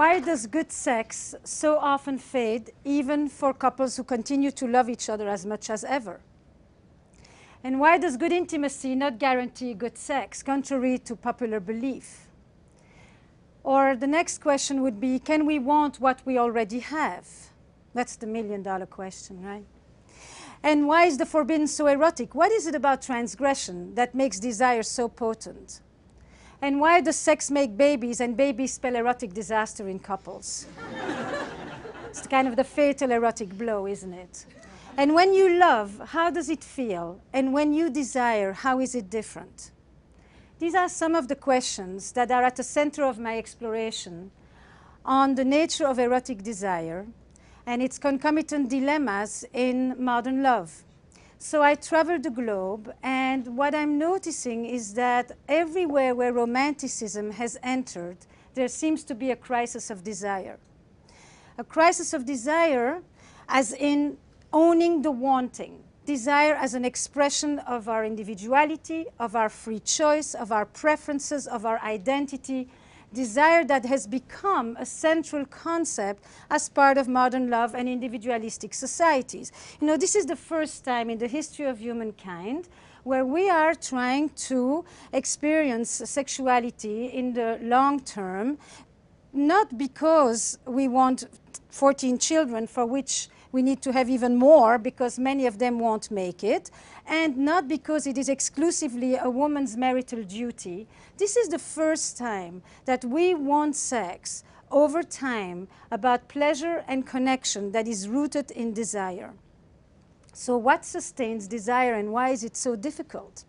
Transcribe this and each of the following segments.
why does good sex so often fade, even for couples who continue to love each other as much as ever? And why does good intimacy not guarantee good sex, contrary to popular belief? Or the next question would be can we want what we already have? That's the million dollar question, right? And why is the forbidden so erotic? What is it about transgression that makes desire so potent? And why does sex make babies and babies spell erotic disaster in couples? it's kind of the fatal erotic blow, isn't it? And when you love, how does it feel? And when you desire, how is it different? These are some of the questions that are at the center of my exploration on the nature of erotic desire and its concomitant dilemmas in modern love. So I traveled the globe, and what I'm noticing is that everywhere where romanticism has entered, there seems to be a crisis of desire. A crisis of desire, as in owning the wanting, desire as an expression of our individuality, of our free choice, of our preferences, of our identity, desire that has become a central concept as part of modern love and individualistic societies. You know, this is the first time in the history of humankind where we are trying to experience sexuality in the long term, not because we want 14 children for which we need to have even more because many of them won't make it, and not because it is exclusively a woman's marital duty. This is the first time that we want sex over time about pleasure and connection that is rooted in desire. So, what sustains desire and why is it so difficult?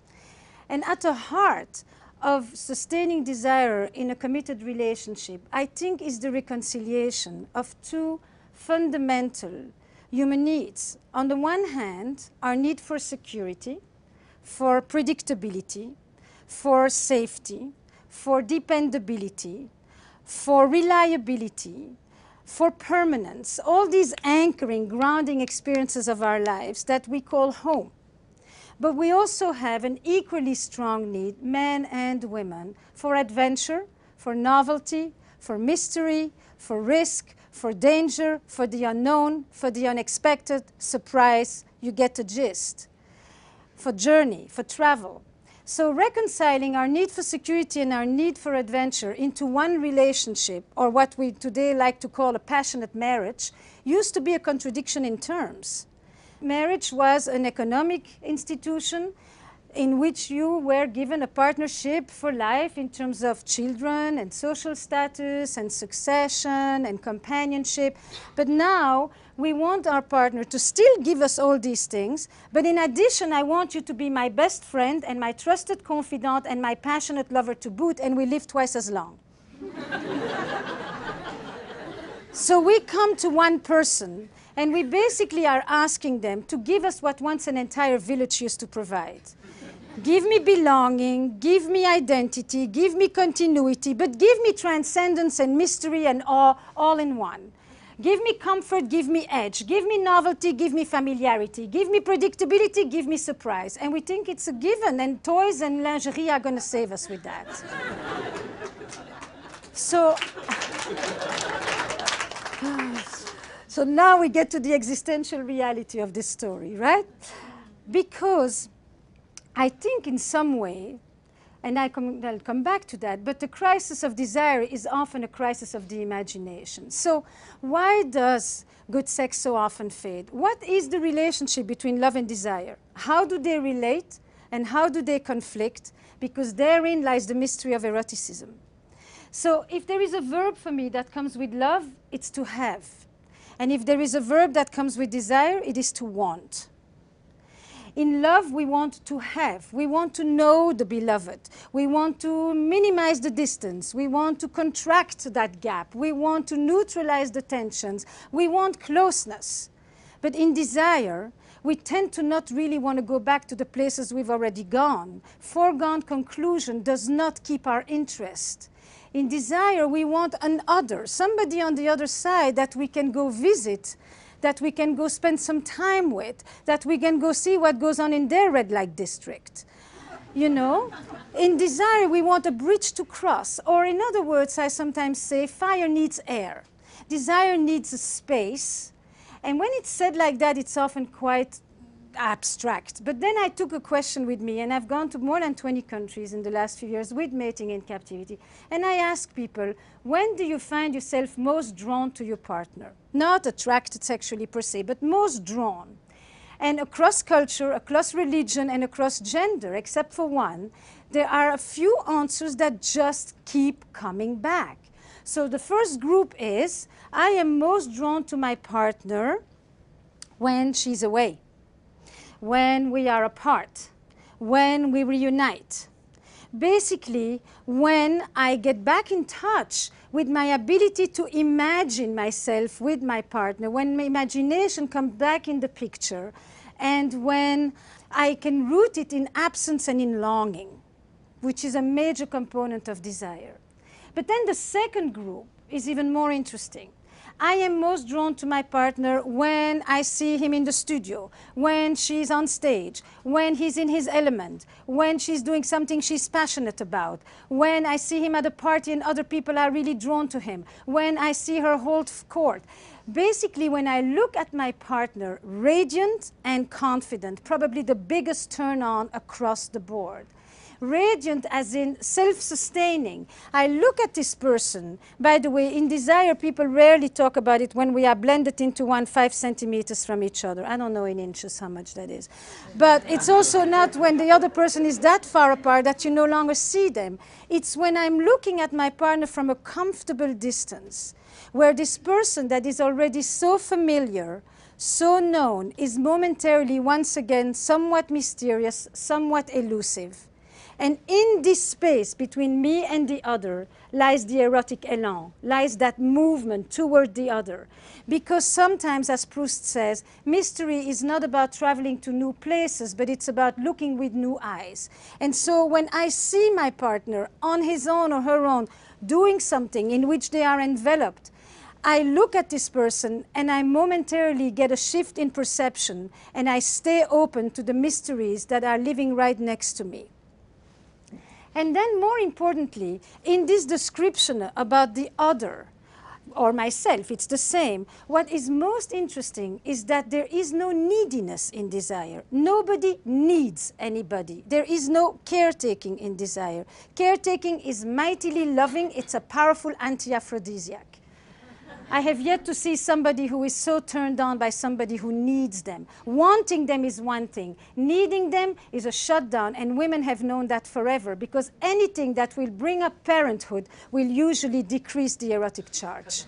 And at the heart of sustaining desire in a committed relationship, I think, is the reconciliation of two fundamental human needs. On the one hand, our need for security, for predictability, for safety, for dependability, for reliability, for permanence, all these anchoring, grounding experiences of our lives that we call home. But we also have an equally strong need, men and women, for adventure, for novelty, for mystery, for risk, for danger, for the unknown, for the unexpected, surprise, you get the gist. For journey, for travel. So reconciling our need for security and our need for adventure into one relationship, or what we today like to call a passionate marriage, used to be a contradiction in terms. Marriage was an economic institution in which you were given a partnership for life in terms of children and social status and succession and companionship. But now we want our partner to still give us all these things, but in addition, I want you to be my best friend and my trusted confidant and my passionate lover to boot, and we live twice as long. so we come to one person and we basically are asking them to give us what once an entire village used to provide. Give me belonging, give me identity, give me continuity, but give me transcendence and mystery and awe all in one. Give me comfort, give me edge, give me novelty, give me familiarity, give me predictability, give me surprise. And we think it's a given, and toys and lingerie are going to save us with that. so, so now we get to the existential reality of this story, right? Because I think in some way, and I will come back to that, but the crisis of desire is often a crisis of the imagination. So why does good sex so often fade? What is the relationship between love and desire? How do they relate and how do they conflict? Because therein lies the mystery of eroticism. So if there is a verb for me that comes with love, it's to have. And if there is a verb that comes with desire, it is to want. In love, we want to have. We want to know the beloved. We want to minimize the distance. We want to contract that gap. We want to neutralize the tensions. We want closeness. But in desire, we tend to not really want to go back to the places we've already gone. Foregone conclusion does not keep our interest. In desire, we want an other, somebody on the other side that we can go visit that we can go spend some time with, that we can go see what goes on in their red light district. You know? In desire, we want a bridge to cross. Or, in other words, I sometimes say fire needs air, desire needs a space. And when it's said like that, it's often quite abstract. But then I took a question with me, and I've gone to more than 20 countries in the last few years with mating in captivity. And I ask people, when do you find yourself most drawn to your partner? Not attracted sexually per se, but most drawn. And across culture, across religion, and across gender, except for one, there are a few answers that just keep coming back. So the first group is I am most drawn to my partner when she's away when we are apart, when we reunite. Basically, when I get back in touch with my ability to imagine myself with my partner, when my imagination comes back in the picture, and when I can root it in absence and in longing, which is a major component of desire. But then the second group is even more interesting. I am most drawn to my partner when I see him in the studio, when she's on stage, when he's in his element, when she's doing something she's passionate about, when I see him at a party and other people are really drawn to him, when I see her hold court. Basically, when I look at my partner, radiant and confident, probably the biggest turn on across the board radiant as in self-sustaining. I look at this person. By the way, in desire, people rarely talk about it when we are blended into one five centimeters from each other. I don't know in inches how much that is. But it's also not when the other person is that far apart that you no longer see them. It's when I'm looking at my partner from a comfortable distance, where this person that is already so familiar, so known, is momentarily once again somewhat mysterious, somewhat elusive. And in this space between me and the other lies the erotic elan, lies that movement toward the other. Because sometimes, as Proust says, mystery is not about traveling to new places, but it's about looking with new eyes. And so when I see my partner on his own or her own doing something in which they are enveloped, I look at this person and I momentarily get a shift in perception and I stay open to the mysteries that are living right next to me. And then more importantly, in this description about the other, or myself, it's the same. What is most interesting is that there is no neediness in desire. Nobody needs anybody. There is no caretaking in desire. Caretaking is mightily loving, it's a powerful anti aphrodisiac. I have yet to see somebody who is so turned on by somebody who needs them. Wanting them is one thing, needing them is a shutdown, and women have known that forever because anything that will bring up parenthood will usually decrease the erotic charge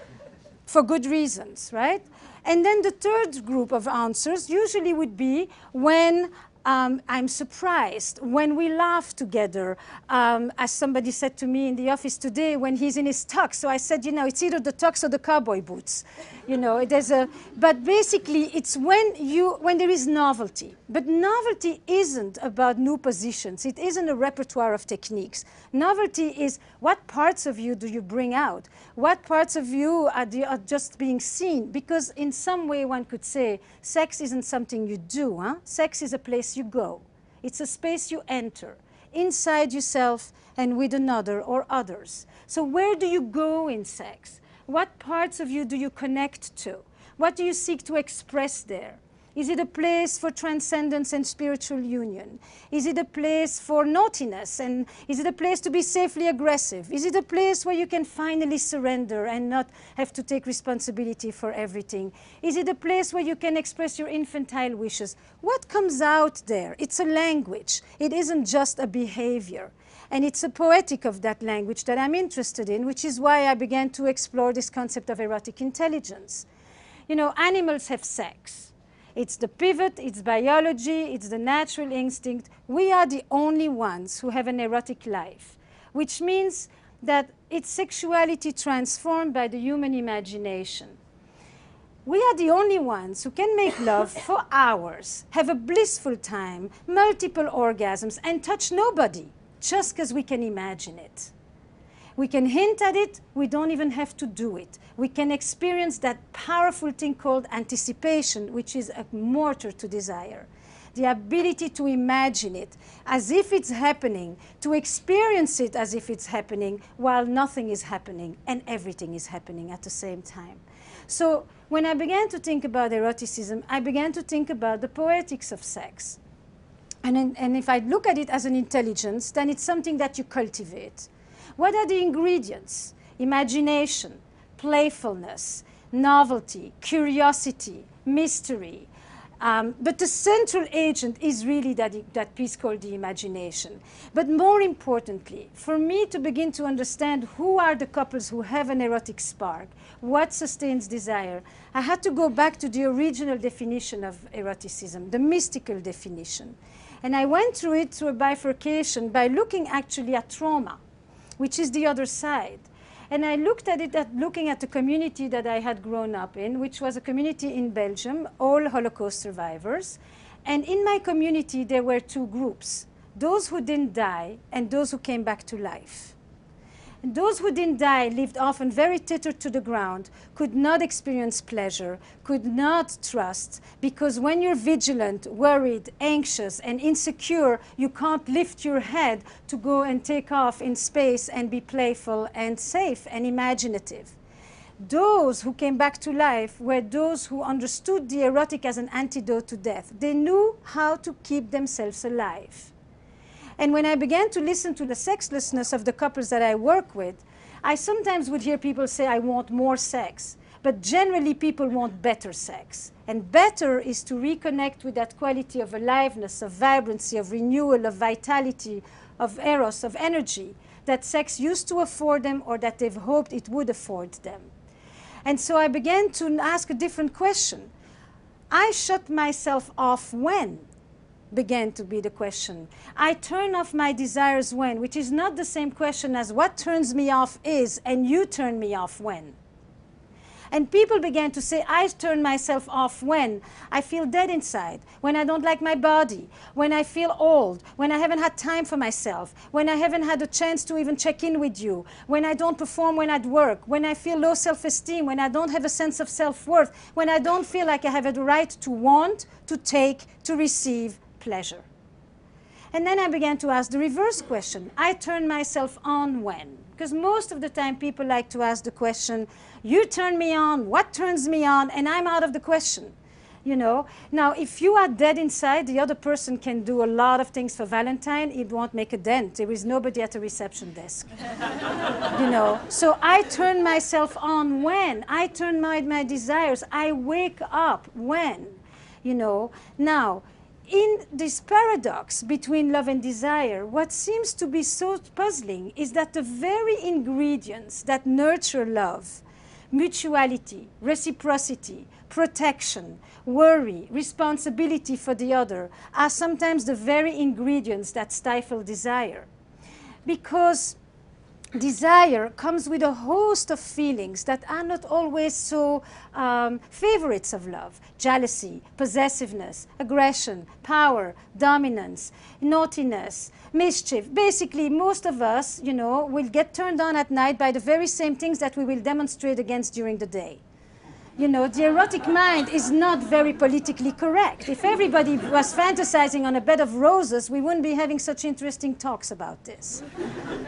for good reasons, right? And then the third group of answers usually would be when um, I'm surprised when we laugh together, um, as somebody said to me in the office today when he's in his tux. So I said, you know, it's either the tux or the cowboy boots. You know, there's a, but basically it's when you, when there is novelty. But novelty isn't about new positions. It isn't a repertoire of techniques. Novelty is what parts of you do you bring out? What parts of you are, the, are just being seen? Because in some way one could say sex isn't something you do. Huh? Sex is a place you go. It's a space you enter inside yourself and with another or others. So where do you go in sex? What parts of you do you connect to? What do you seek to express there? Is it a place for transcendence and spiritual union? Is it a place for naughtiness? And is it a place to be safely aggressive? Is it a place where you can finally surrender and not have to take responsibility for everything? Is it a place where you can express your infantile wishes? What comes out there? It's a language. It isn't just a behavior. And it's a poetic of that language that I'm interested in, which is why I began to explore this concept of erotic intelligence. You know, animals have sex. It's the pivot, it's biology, it's the natural instinct. We are the only ones who have an erotic life, which means that it's sexuality transformed by the human imagination. We are the only ones who can make love for hours, have a blissful time, multiple orgasms, and touch nobody just because we can imagine it. We can hint at it, we don't even have to do it. We can experience that powerful thing called anticipation, which is a mortar to desire. the ability to imagine it as if it's happening, to experience it as if it's happening while nothing is happening and everything is happening at the same time. So when I began to think about eroticism, I began to think about the poetics of sex. And, and if I look at it as an intelligence, then it's something that you cultivate. What are the ingredients? Imagination, playfulness, novelty, curiosity, mystery. Um, but the central agent is really that, that piece called the imagination. But more importantly, for me to begin to understand who are the couples who have an erotic spark, what sustains desire, I had to go back to the original definition of eroticism, the mystical definition. And I went through it through a bifurcation by looking actually at trauma, which is the other side. And I looked at it at looking at the community that I had grown up in, which was a community in Belgium, all Holocaust survivors. And in my community, there were two groups those who didn't die and those who came back to life. And those who didn't die lived often very tethered to the ground, could not experience pleasure, could not trust, because when you're vigilant, worried, anxious, and insecure, you can't lift your head to go and take off in space and be playful and safe and imaginative. Those who came back to life were those who understood the erotic as an antidote to death. They knew how to keep themselves alive. And when I began to listen to the sexlessness of the couples that I work with, I sometimes would hear people say, I want more sex. But generally, people want better sex. And better is to reconnect with that quality of aliveness, of vibrancy, of renewal, of vitality, of eros, of energy that sex used to afford them or that they've hoped it would afford them. And so I began to ask a different question. I shut myself off when? Began to be the question. I turn off my desires when, which is not the same question as what turns me off is, and you turn me off when. And people began to say, I turn myself off when I feel dead inside, when I don't like my body, when I feel old, when I haven't had time for myself, when I haven't had a chance to even check in with you, when I don't perform when at work, when I feel low self esteem, when I don't have a sense of self worth, when I don't feel like I have a right to want, to take, to receive, pleasure. And then I began to ask the reverse question. I turn myself on when? Because most of the time people like to ask the question, you turn me on, what turns me on, and I'm out of the question. You know, now if you are dead inside, the other person can do a lot of things for Valentine. It won't make a dent. There is nobody at the reception desk. you know, so I turn myself on when I turn my my desires. I wake up when, you know. Now in this paradox between love and desire, what seems to be so puzzling is that the very ingredients that nurture love, mutuality, reciprocity, protection, worry, responsibility for the other, are sometimes the very ingredients that stifle desire. Because desire comes with a host of feelings that are not always so um, favorites of love jealousy, possessiveness, aggression, power, dominance, naughtiness, mischief. Basically, most of us, you know, will get turned on at night by the very same things that we will demonstrate against during the day you know, the erotic mind is not very politically correct. If everybody was fantasizing on a bed of roses, we wouldn't be having such interesting talks about this.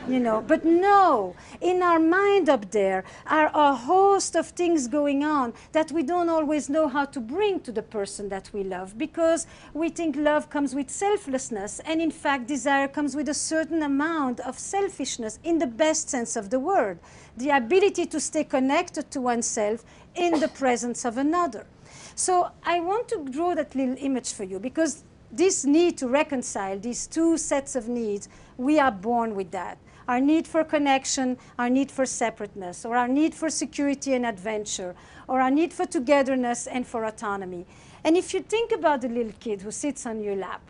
You know, but no, in our mind up there are a host of things going on that we don't always know how to bring to the person that we love because we think love comes with selflessness and in fact desire comes with a certain amount of selfishness in the best sense of the word. The ability to stay connected to oneself in the presence of another. So I want to draw that little image for you because this need to reconcile these two sets of needs, we are born with that. Our need for connection, our need for separateness, or our need for security and adventure, or our need for togetherness and for autonomy. And if you think about the little kid who sits on your lap,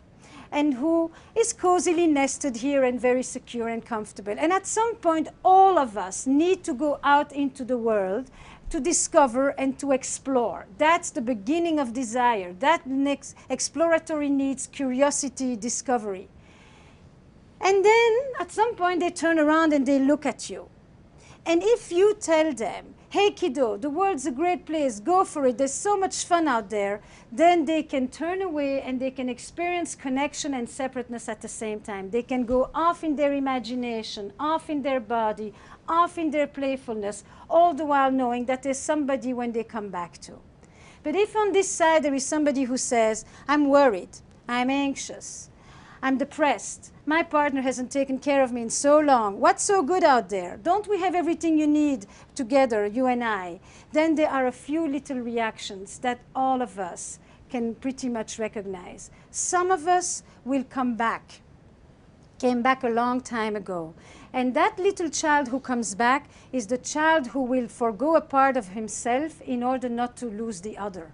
and who is cozily nested here and very secure and comfortable. And at some point, all of us need to go out into the world to discover and to explore. That's the beginning of desire. That next exploratory needs curiosity, discovery. And then at some point they turn around and they look at you. And if you tell them, hey kiddo, the world's a great place, go for it, there's so much fun out there, then they can turn away and they can experience connection and separateness at the same time. They can go off in their imagination, off in their body, off in their playfulness, all the while knowing that there's somebody when they come back to. But if on this side there is somebody who says, I'm worried, I'm anxious, I'm depressed, my partner hasn't taken care of me in so long, what's so good out there? Don't we have everything you need together, you and I? Then there are a few little reactions that all of us can pretty much recognize. Some of us will come back, came back a long time ago. And that little child who comes back is the child who will forego a part of himself in order not to lose the other.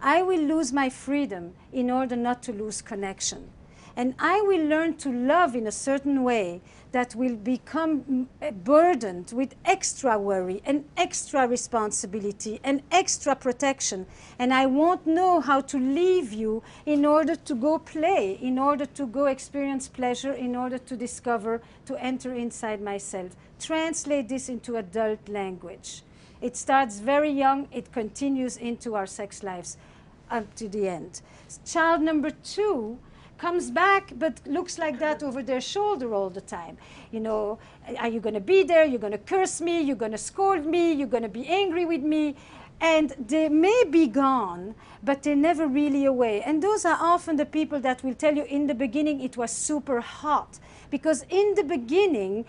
I will lose my freedom in order not to lose connection. And I will learn to love in a certain way that will become mm, eh, burdened with extra worry and extra responsibility and extra protection. And I won't know how to leave you in order to go play, in order to go experience pleasure, in order to discover, to enter inside myself. Translate this into adult language. It starts very young, it continues into our sex lives up to the end. Child number two comes back but looks like that over their shoulder all the time. You know, are you going to be there? You're going to curse me? You're going to scold me? You're going to be angry with me? And they may be gone, but they're never really away. And those are often the people that will tell you in the beginning it was super hot. Because in the beginning,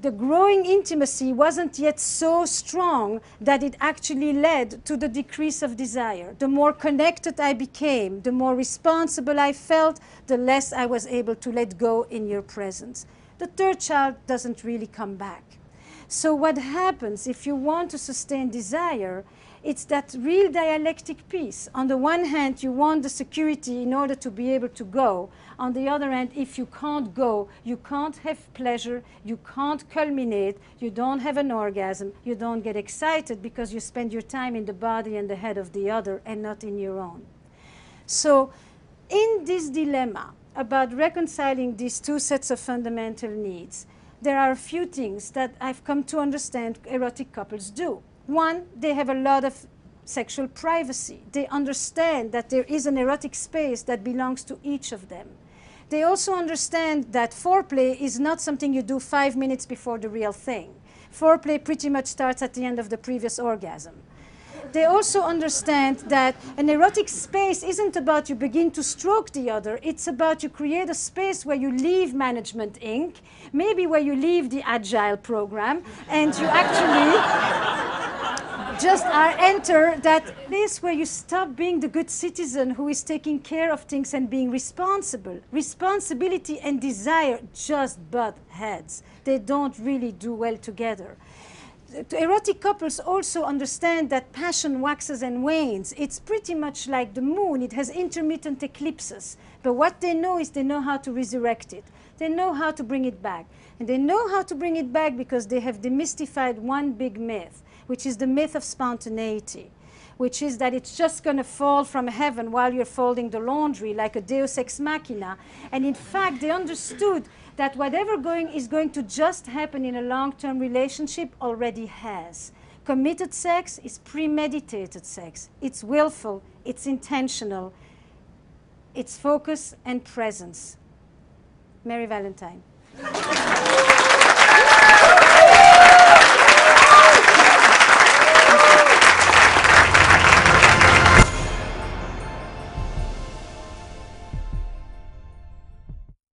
the growing intimacy wasn't yet so strong that it actually led to the decrease of desire. The more connected I became, the more responsible I felt, the less I was able to let go in your presence. The third child doesn't really come back. So what happens if you want to sustain desire it's that real dialectic piece. On the one hand, you want the security in order to be able to go. On the other hand, if you can't go, you can't have pleasure, you can't culminate, you don't have an orgasm, you don't get excited because you spend your time in the body and the head of the other and not in your own. So in this dilemma about reconciling these two sets of fundamental needs, there are a few things that I've come to understand erotic couples do. One, they have a lot of sexual privacy. They understand that there is an erotic space that belongs to each of them. They also understand that foreplay is not something you do five minutes before the real thing. Foreplay pretty much starts at the end of the previous orgasm. They also understand that an erotic space isn't about you begin to stroke the other, it's about you create a space where you leave Management Inc., maybe where you leave the Agile program, and you actually just are enter that place where you stop being the good citizen who is taking care of things and being responsible. Responsibility and desire just butt heads. They don't really do well together. Erotic couples also understand that passion waxes and wanes. It's pretty much like the moon. It has intermittent eclipses. But what they know is they know how to resurrect it. They know how to bring it back. And they know how to bring it back because they have demystified one big myth which is the myth of spontaneity, which is that it's just going to fall from heaven while you're folding the laundry like a deus ex machina. And in fact, they understood that whatever going is going to just happen in a long-term relationship already has. Committed sex is premeditated sex. It's willful, it's intentional, it's focus and presence. Merry Valentine.